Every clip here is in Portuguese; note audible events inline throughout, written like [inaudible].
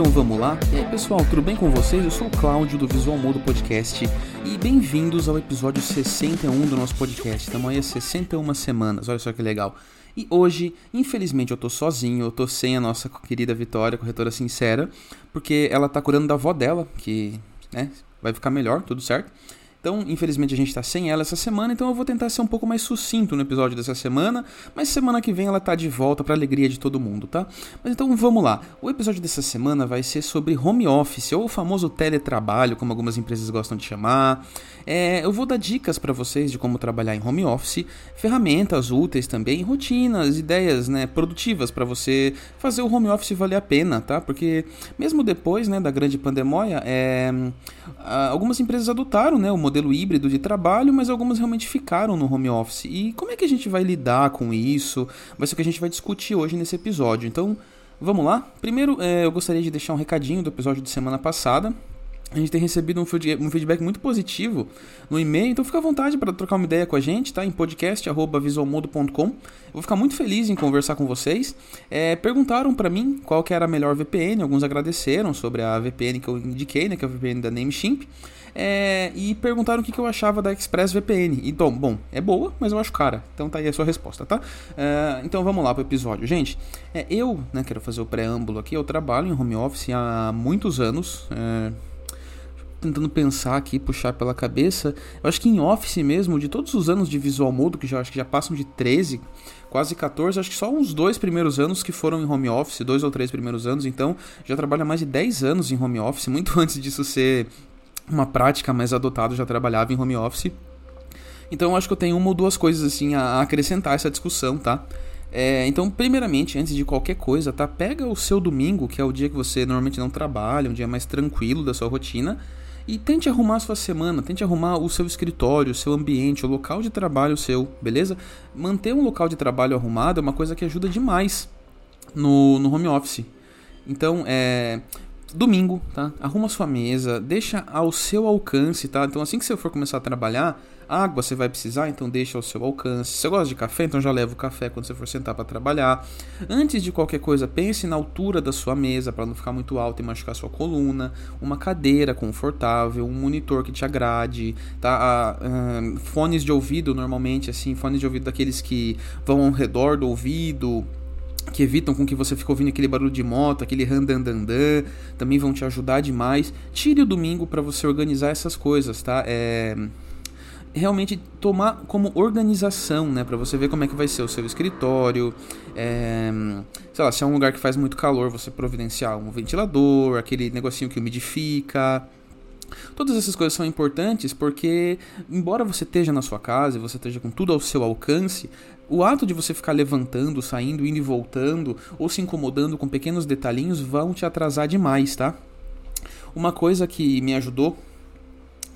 Então vamos lá? E aí pessoal, tudo bem com vocês? Eu sou o Cláudio do Visual Modo Podcast e bem-vindos ao episódio 61 do nosso podcast. Estamos aí há 61 semanas, olha só que legal. E hoje, infelizmente, eu tô sozinho, eu tô sem a nossa querida Vitória, corretora sincera, porque ela tá curando da avó dela, que né, vai ficar melhor, tudo certo. Então, infelizmente, a gente está sem ela essa semana, então eu vou tentar ser um pouco mais sucinto no episódio dessa semana, mas semana que vem ela tá de volta para alegria de todo mundo, tá? Mas então vamos lá. O episódio dessa semana vai ser sobre home office, ou o famoso teletrabalho, como algumas empresas gostam de chamar. É, eu vou dar dicas para vocês de como trabalhar em home office, ferramentas úteis também, rotinas, ideias, né, produtivas para você fazer o home office valer a pena, tá? Porque mesmo depois, né, da grande pandemia, é, algumas empresas adotaram, né, o modelo híbrido de trabalho, mas algumas realmente ficaram no home office. E como é que a gente vai lidar com isso? Vai ser o que a gente vai discutir hoje nesse episódio. Então, vamos lá? Primeiro, é, eu gostaria de deixar um recadinho do episódio de semana passada. A gente tem recebido um feedback muito positivo no e-mail, então fica à vontade para trocar uma ideia com a gente, tá? Em podcast@visualmodo.com. Vou ficar muito feliz em conversar com vocês. É, perguntaram para mim qual que era a melhor VPN, alguns agradeceram sobre a VPN que eu indiquei, né, que é a VPN da Nameshimp. É, e perguntaram o que, que eu achava da ExpressVPN. Então, bom, é boa, mas eu acho cara. Então tá aí a sua resposta, tá? É, então vamos lá pro episódio. Gente, é, eu né, quero fazer o preâmbulo aqui. Eu trabalho em home office há muitos anos. É, tentando pensar aqui, puxar pela cabeça. Eu acho que em Office mesmo, de todos os anos de Visual Mode, que já acho que já passam de 13, quase 14, acho que só uns dois primeiros anos que foram em home office, dois ou três primeiros anos, então já trabalho há mais de 10 anos em home office, [laughs] muito antes disso ser uma prática mais adotada, já trabalhava em home office. Então acho que eu tenho uma ou duas coisas assim a acrescentar essa discussão, tá? É, então, primeiramente, antes de qualquer coisa, tá? Pega o seu domingo, que é o dia que você normalmente não trabalha, um dia mais tranquilo da sua rotina, e tente arrumar a sua semana, tente arrumar o seu escritório, o seu ambiente, o local de trabalho seu, beleza? Manter um local de trabalho arrumado é uma coisa que ajuda demais no, no home office. Então, é, domingo, tá? Arruma sua mesa, deixa ao seu alcance, tá? Então assim que você for começar a trabalhar, água você vai precisar, então deixa ao seu alcance. Se você gosta de café, então já leva o café quando você for sentar para trabalhar. Antes de qualquer coisa, pense na altura da sua mesa para não ficar muito alto e machucar sua coluna. Uma cadeira confortável, um monitor que te agrade, tá? Ah, ah, fones de ouvido normalmente assim, fones de ouvido daqueles que vão ao redor do ouvido que evitam com que você fique ouvindo aquele barulho de moto, aquele randandandan, também vão te ajudar demais. Tire o domingo para você organizar essas coisas, tá? É realmente tomar como organização, né, para você ver como é que vai ser o seu escritório, é, sei lá, se é um lugar que faz muito calor, você providenciar um ventilador, aquele negocinho que umidifica, Todas essas coisas são importantes porque, embora você esteja na sua casa e você esteja com tudo ao seu alcance, o ato de você ficar levantando, saindo, indo e voltando, ou se incomodando com pequenos detalhinhos vão te atrasar demais, tá? Uma coisa que me ajudou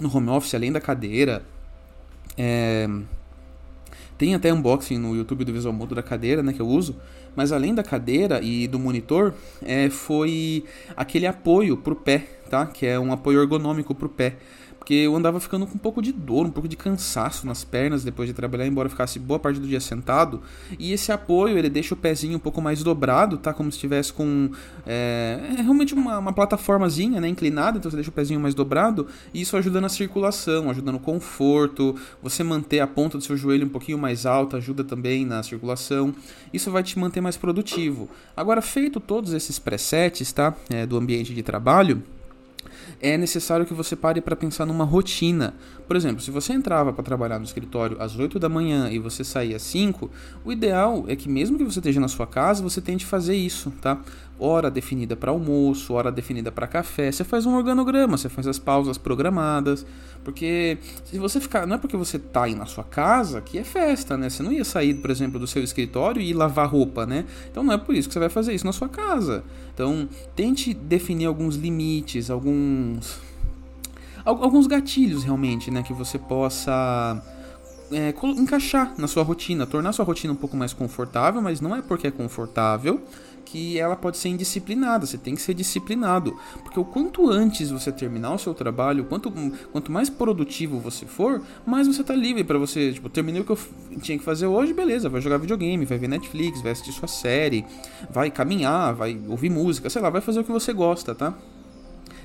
no home office, além da cadeira, é... tem até unboxing no YouTube do Visual Modo da cadeira, né, que eu uso, mas além da cadeira e do monitor, é, foi aquele apoio pro pé, tá? Que é um apoio ergonômico pro pé porque eu andava ficando com um pouco de dor, um pouco de cansaço nas pernas depois de trabalhar, embora ficasse boa parte do dia sentado. E esse apoio, ele deixa o pezinho um pouco mais dobrado, tá? Como se estivesse com é, é realmente uma, uma plataformazinha, né? Inclinada, então você deixa o pezinho mais dobrado. E isso ajuda na circulação, ajuda no conforto. Você manter a ponta do seu joelho um pouquinho mais alta ajuda também na circulação. Isso vai te manter mais produtivo. Agora, feito todos esses presets, tá? É, do ambiente de trabalho é necessário que você pare para pensar numa rotina. Por exemplo, se você entrava para trabalhar no escritório às 8 da manhã e você saía às 5, o ideal é que mesmo que você esteja na sua casa, você tente fazer isso, tá? Hora definida para almoço, hora definida para café. Você faz um organograma, você faz as pausas programadas, porque se você ficar, não é porque você tá aí na sua casa que é festa, né? Você não ia sair, por exemplo, do seu escritório e lavar roupa, né? Então não é por isso que você vai fazer isso na sua casa. Então, tente definir alguns limites, alguns alguns gatilhos realmente, né, que você possa é, encaixar na sua rotina, tornar sua rotina um pouco mais confortável, mas não é porque é confortável que ela pode ser indisciplinada, você tem que ser disciplinado. Porque o quanto antes você terminar o seu trabalho, quanto, quanto mais produtivo você for, mais você tá livre para você, tipo, terminei o que eu tinha que fazer hoje, beleza, vai jogar videogame, vai ver Netflix, vai assistir sua série, vai caminhar, vai ouvir música, sei lá, vai fazer o que você gosta, tá?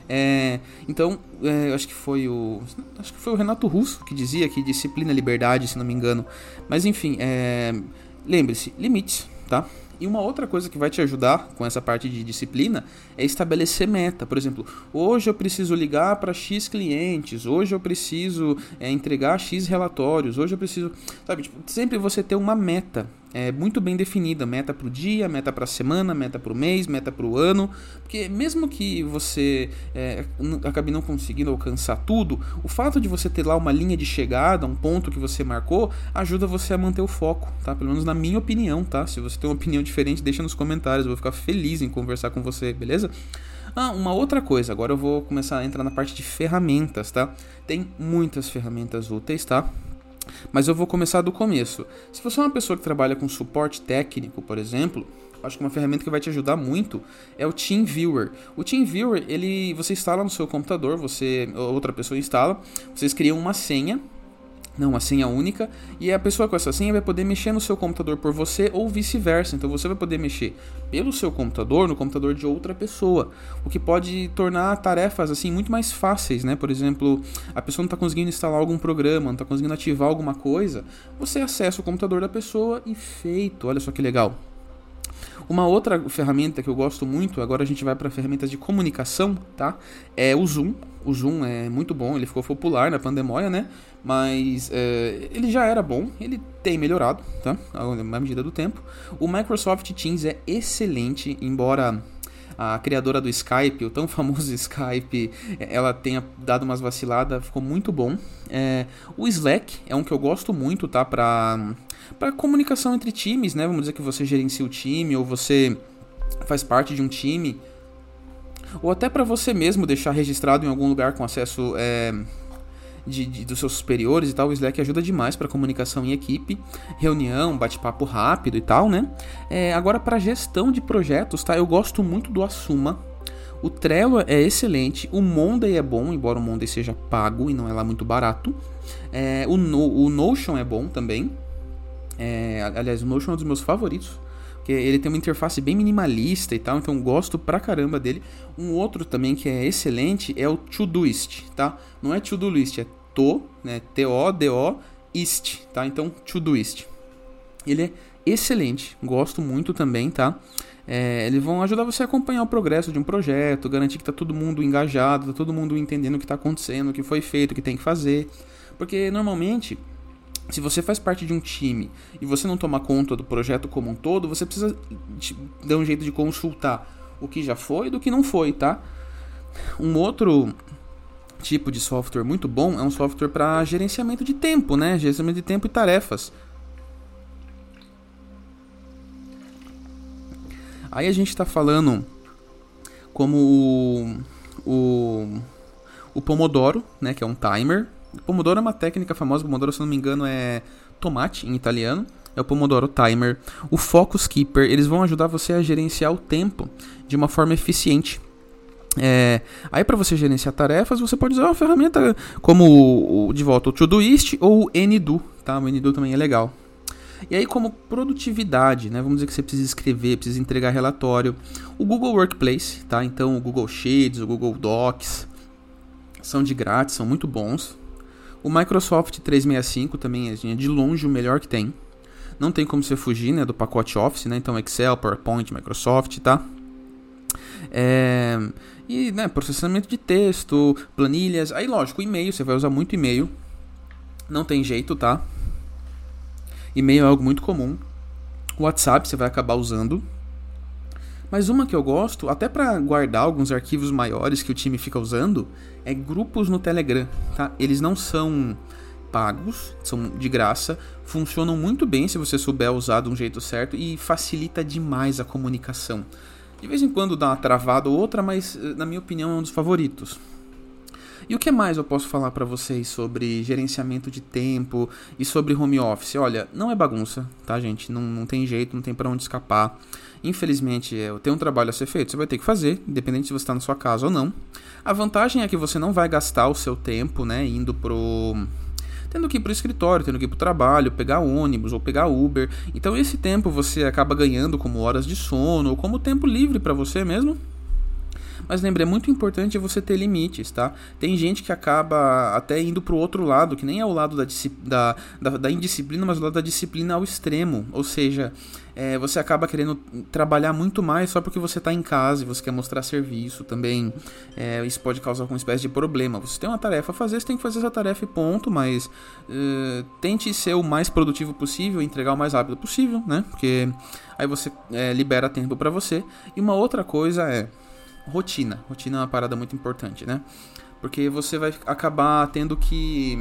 É, então, é, acho que foi o. Acho que foi o Renato Russo que dizia que disciplina é liberdade, se não me engano. Mas enfim, é, lembre-se, limites, tá? E uma outra coisa que vai te ajudar com essa parte de disciplina é estabelecer meta. Por exemplo, hoje eu preciso ligar para X clientes, hoje eu preciso é, entregar X relatórios, hoje eu preciso. Sabe, tipo, sempre você ter uma meta é, muito bem definida, meta para o dia, meta para a semana, meta para o mês, meta para o ano, porque mesmo que você é, acabe não conseguindo alcançar tudo, o fato de você ter lá uma linha de chegada, um ponto que você marcou, ajuda você a manter o foco, tá? Pelo menos na minha opinião, tá? Se você tem uma opinião diferente, deixa nos comentários, eu vou ficar feliz em conversar com você, beleza? Ah, uma outra coisa, agora eu vou começar a entrar na parte de ferramentas, tá? Tem muitas ferramentas úteis, tá? Mas eu vou começar do começo. Se você é uma pessoa que trabalha com suporte técnico, por exemplo, acho que uma ferramenta que vai te ajudar muito é o TeamViewer. O TeamViewer, ele, você instala no seu computador, você outra pessoa instala, vocês criam uma senha não, uma senha única, e a pessoa com essa senha vai poder mexer no seu computador por você ou vice-versa. Então você vai poder mexer pelo seu computador no computador de outra pessoa, o que pode tornar tarefas assim muito mais fáceis, né? Por exemplo, a pessoa não está conseguindo instalar algum programa, não está conseguindo ativar alguma coisa, você acessa o computador da pessoa e feito. Olha só que legal. Uma outra ferramenta que eu gosto muito, agora a gente vai para ferramentas de comunicação, tá? É o Zoom. O Zoom é muito bom, ele ficou popular na pandemia, né? Mas é, ele já era bom, ele tem melhorado, tá? À medida do tempo. O Microsoft Teams é excelente, embora a criadora do Skype, o tão famoso [laughs] Skype, ela tenha dado umas vaciladas, ficou muito bom. É, o Slack é um que eu gosto muito, tá? Pra, pra comunicação entre times, né? Vamos dizer que você gerencia o time ou você faz parte de um time. Ou até para você mesmo deixar registrado em algum lugar com acesso é, de, de, dos seus superiores e tal, o Slack ajuda demais para comunicação em equipe, reunião, bate-papo rápido e tal, né? É, agora, para gestão de projetos, tá? Eu gosto muito do Asuma. O Trello é excelente, o Monday é bom, embora o Monday seja pago e não é lá muito barato. É, o, no, o Notion é bom também. É, aliás, o Notion é um dos meus favoritos porque ele tem uma interface bem minimalista e tal, então gosto pra caramba dele. Um outro também que é excelente é o Todoist, tá? Não é Todoist, é To, né? T-O-D-O, Ist, tá? Então, Todoist. Ele é excelente, gosto muito também, tá? É, eles vão ajudar você a acompanhar o progresso de um projeto, garantir que tá todo mundo engajado, tá todo mundo entendendo o que está acontecendo, o que foi feito, o que tem que fazer. Porque normalmente se você faz parte de um time e você não toma conta do projeto como um todo, você precisa dar um jeito de consultar o que já foi e do que não foi, tá? Um outro tipo de software muito bom é um software para gerenciamento de tempo, né? Gerenciamento de tempo e tarefas. Aí a gente está falando como o, o, o Pomodoro, né? Que é um timer Pomodoro é uma técnica famosa, Pomodoro, se não me engano, é tomate em italiano. É o Pomodoro Timer. O Focus Keeper, eles vão ajudar você a gerenciar o tempo de uma forma eficiente. É, aí para você gerenciar tarefas, você pode usar uma ferramenta como o, de volta o Todoist ou o Ndu, tá? O Ndu também é legal. E aí como produtividade, né? Vamos dizer que você precisa escrever, precisa entregar relatório. O Google Workplace, tá? Então o Google Sheets, o Google Docs são de grátis, são muito bons. O Microsoft 365 também é de longe o melhor que tem. Não tem como você fugir né, do pacote Office, né? Então Excel, PowerPoint, Microsoft, tá? É, e né, processamento de texto, planilhas. Aí, lógico, e-mail, você vai usar muito e-mail. Não tem jeito, tá? E-mail é algo muito comum. WhatsApp você vai acabar usando. Mas uma que eu gosto, até para guardar alguns arquivos maiores que o time fica usando, é grupos no Telegram, tá? Eles não são pagos, são de graça, funcionam muito bem se você souber usar de um jeito certo e facilita demais a comunicação. De vez em quando dá uma travada ou outra, mas na minha opinião é um dos favoritos. E o que mais eu posso falar para vocês sobre gerenciamento de tempo e sobre home office? Olha, não é bagunça, tá, gente? Não, não tem jeito, não tem para onde escapar. Infelizmente, é, tem um trabalho a ser feito, você vai ter que fazer, independente se você está na sua casa ou não. A vantagem é que você não vai gastar o seu tempo, né, indo pro tendo que ir para o escritório, tendo que ir para o trabalho, pegar ônibus ou pegar Uber. Então esse tempo você acaba ganhando como horas de sono ou como tempo livre para você mesmo. Mas lembre, é muito importante você ter limites, tá? Tem gente que acaba até indo pro outro lado, que nem é o lado da, da, da, da indisciplina, mas o lado da disciplina ao extremo. Ou seja, é, você acaba querendo trabalhar muito mais só porque você está em casa e você quer mostrar serviço também. É, isso pode causar alguma espécie de problema. Você tem uma tarefa a fazer, você tem que fazer essa tarefa e ponto, mas uh, tente ser o mais produtivo possível, entregar o mais rápido possível, né? Porque aí você é, libera tempo para você. E uma outra coisa é rotina. Rotina é uma parada muito importante, né? Porque você vai acabar tendo que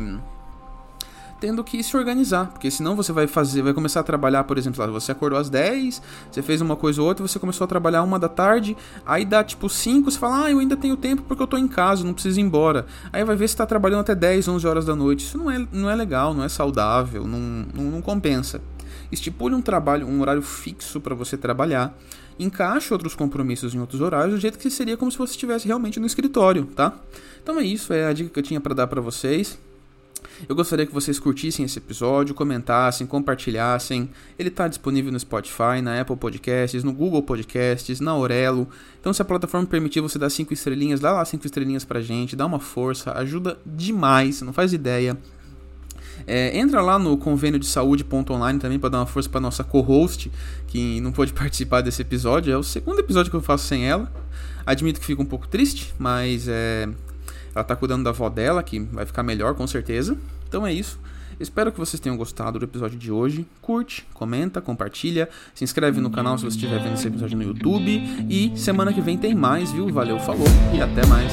tendo que se organizar, porque senão você vai fazer, vai começar a trabalhar, por exemplo, você acordou às 10, você fez uma coisa ou outra, você começou a trabalhar uma da tarde, aí dá tipo 5, você fala: "Ah, eu ainda tenho tempo porque eu tô em casa, não preciso ir embora". Aí vai ver se tá trabalhando até 10, 11 horas da noite. Isso não é, não é legal, não é saudável, não, não, não compensa. Estipule um trabalho, um horário fixo para você trabalhar encaixe outros compromissos em outros horários do jeito que seria como se você estivesse realmente no escritório, tá? Então é isso, é a dica que eu tinha para dar para vocês. Eu gostaria que vocês curtissem esse episódio, comentassem, compartilhassem. Ele está disponível no Spotify, na Apple Podcasts, no Google Podcasts, na Aurelo. Então, se a plataforma permitir você dar cinco estrelinhas, dá lá cinco estrelinhas pra gente, dá uma força, ajuda demais, não faz ideia. É, entra lá no convênio de saúde.online também para dar uma força para nossa co-host, que não pôde [laughs] participar desse episódio. É o segundo episódio que eu faço sem ela. Admito que fica um pouco triste, mas é, ela tá cuidando da avó dela, que vai ficar melhor com certeza. Então é isso. Espero que vocês tenham gostado do episódio de hoje. Curte, comenta, compartilha, se inscreve no canal se você estiver vendo esse episódio no YouTube. E semana que vem tem mais, viu? Valeu, falou e até mais.